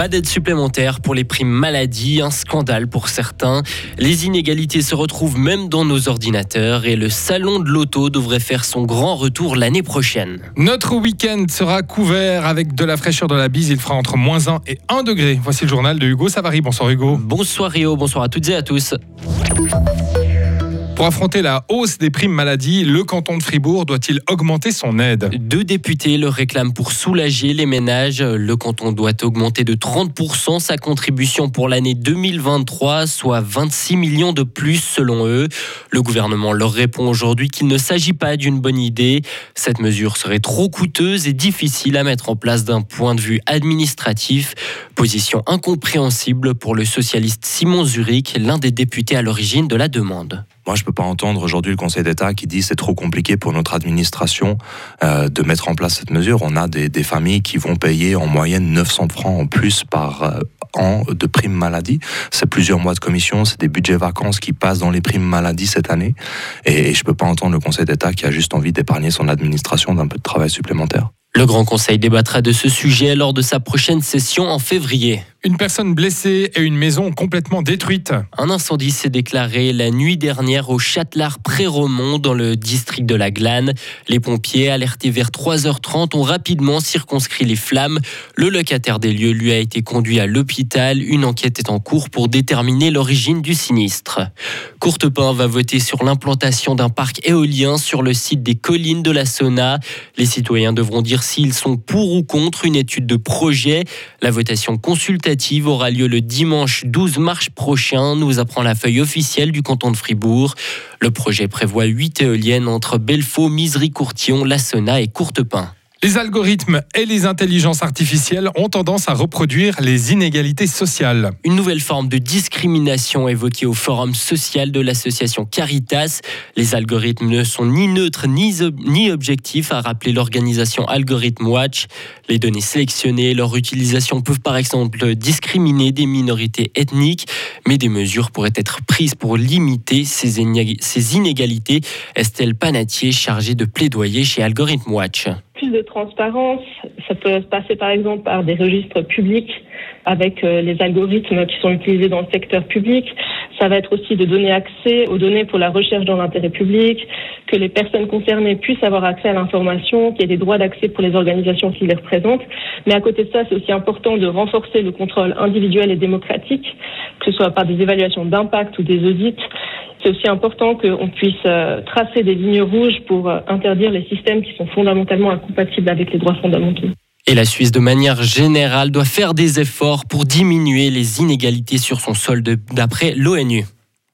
Pas d'aide supplémentaire pour les primes maladie, un scandale pour certains. Les inégalités se retrouvent même dans nos ordinateurs et le salon de l'auto devrait faire son grand retour l'année prochaine. Notre week-end sera couvert avec de la fraîcheur de la bise. Il fera entre moins 1 et 1 degré. Voici le journal de Hugo Savary. Bonsoir Hugo. Bonsoir Rio, bonsoir à toutes et à tous. Pour affronter la hausse des primes maladie, le canton de Fribourg doit-il augmenter son aide Deux députés le réclament pour soulager les ménages. Le canton doit augmenter de 30% sa contribution pour l'année 2023, soit 26 millions de plus selon eux. Le gouvernement leur répond aujourd'hui qu'il ne s'agit pas d'une bonne idée. Cette mesure serait trop coûteuse et difficile à mettre en place d'un point de vue administratif. Position incompréhensible pour le socialiste Simon Zurich, l'un des députés à l'origine de la demande. Moi, je peux pas entendre aujourd'hui le Conseil d'État qui dit c'est trop compliqué pour notre administration euh, de mettre en place cette mesure. On a des, familles qui vont payer en moyenne 900 francs en plus par euh, an de primes maladie. C'est plusieurs mois de commission, c'est des budgets vacances qui passent dans les primes maladie cette année. Et, et je peux pas entendre le Conseil d'État qui a juste envie d'épargner son administration d'un peu de travail supplémentaire. Le Grand Conseil débattra de ce sujet lors de sa prochaine session en février. Une personne blessée et une maison complètement détruite. Un incendie s'est déclaré la nuit dernière au Châtelard-Pré-Romont dans le district de la Glane. Les pompiers, alertés vers 3h30, ont rapidement circonscrit les flammes. Le locataire des lieux lui a été conduit à l'hôpital. Une enquête est en cours pour déterminer l'origine du sinistre. Courtepin va voter sur l'implantation d'un parc éolien sur le site des collines de la Sauna. Les citoyens devront dire s'ils sont pour ou contre une étude de projet. La votation consultative aura lieu le dimanche 12 mars prochain, nous apprend la feuille officielle du canton de Fribourg. Le projet prévoit 8 éoliennes entre Belfaux, Misery-Courtillon, Lassona et Courtepin. Les algorithmes et les intelligences artificielles ont tendance à reproduire les inégalités sociales. Une nouvelle forme de discrimination évoquée au forum social de l'association Caritas. Les algorithmes ne sont ni neutres ni, objectifs, a rappelé l'organisation Algorithm Watch. Les données sélectionnées, leur utilisation peuvent par exemple discriminer des minorités ethniques, mais des mesures pourraient être prises pour limiter ces, inégalités. Estelle Panatier, chargée de plaidoyer chez Algorithm Watch de transparence. Ça peut passer par exemple par des registres publics avec euh, les algorithmes qui sont utilisés dans le secteur public. Ça va être aussi de donner accès aux données pour la recherche dans l'intérêt public, que les personnes concernées puissent avoir accès à l'information, qu'il y ait des droits d'accès pour les organisations qui les représentent. Mais à côté de ça, c'est aussi important de renforcer le contrôle individuel et démocratique, que ce soit par des évaluations d'impact ou des audits. C'est aussi important qu'on puisse euh, tracer des lignes rouges pour euh, interdire les systèmes qui sont fondamentalement incompatibles avec les droits fondamentaux. Et la Suisse, de manière générale, doit faire des efforts pour diminuer les inégalités sur son sol d'après l'ONU.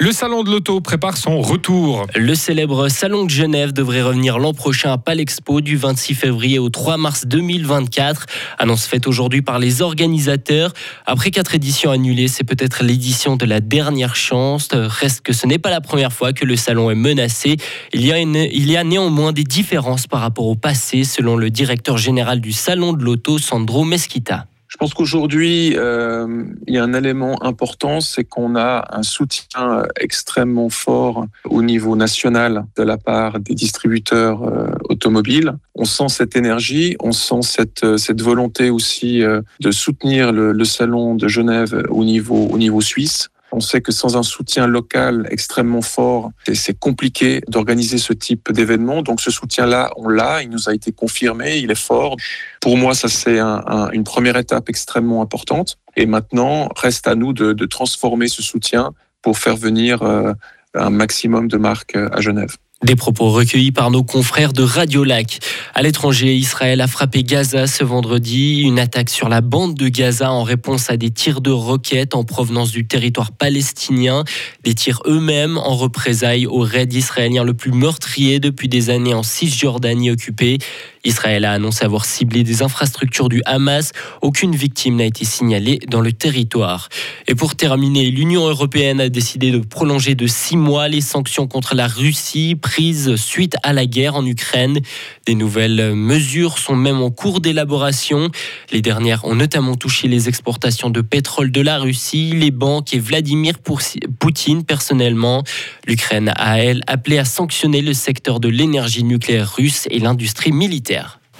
Le salon de l'auto prépare son retour. Le célèbre salon de Genève devrait revenir l'an prochain à Palexpo du 26 février au 3 mars 2024. Annonce faite aujourd'hui par les organisateurs. Après quatre éditions annulées, c'est peut-être l'édition de la dernière chance. Reste que ce n'est pas la première fois que le salon est menacé. Il y a, il y a néanmoins des différences par rapport au passé, selon le directeur général du salon de l'auto, Sandro Mesquita. Je pense qu'aujourd'hui, euh, il y a un élément important, c'est qu'on a un soutien extrêmement fort au niveau national de la part des distributeurs euh, automobiles. On sent cette énergie, on sent cette, cette volonté aussi euh, de soutenir le, le salon de Genève au niveau, au niveau suisse. On sait que sans un soutien local extrêmement fort, c'est compliqué d'organiser ce type d'événement. Donc ce soutien-là, on l'a, il nous a été confirmé, il est fort. Pour moi, ça c'est un, une première étape extrêmement importante. Et maintenant, reste à nous de, transformer ce soutien pour faire venir euh, un maximum de marques à Genève. Des propos recueillis par nos confrères de Radio Lac. À l'étranger, Israël a frappé Gaza ce vendredi. Une attaque sur la bande de Gaza en réponse à des tirs de roquettes en provenance du territoire palestinien. Des tirs eux-mêmes en représailles au raid israélien le plus meurtrier depuis des années en Cisjordanie occupée. Israël a annoncé avoir ciblé des infrastructures du Hamas. Aucune victime n'a été signalée dans le territoire. Et pour terminer, l'Union européenne a décidé de prolonger de six mois les sanctions contre la Russie prises suite à la guerre en Ukraine. Des nouvelles mesures sont même en cours d'élaboration. Les dernières ont notamment touché les exportations de pétrole de la Russie, les banques et Vladimir Poutine personnellement. L'Ukraine a, elle, appelé à sanctionner le secteur de l'énergie nucléaire russe et l'industrie militaire.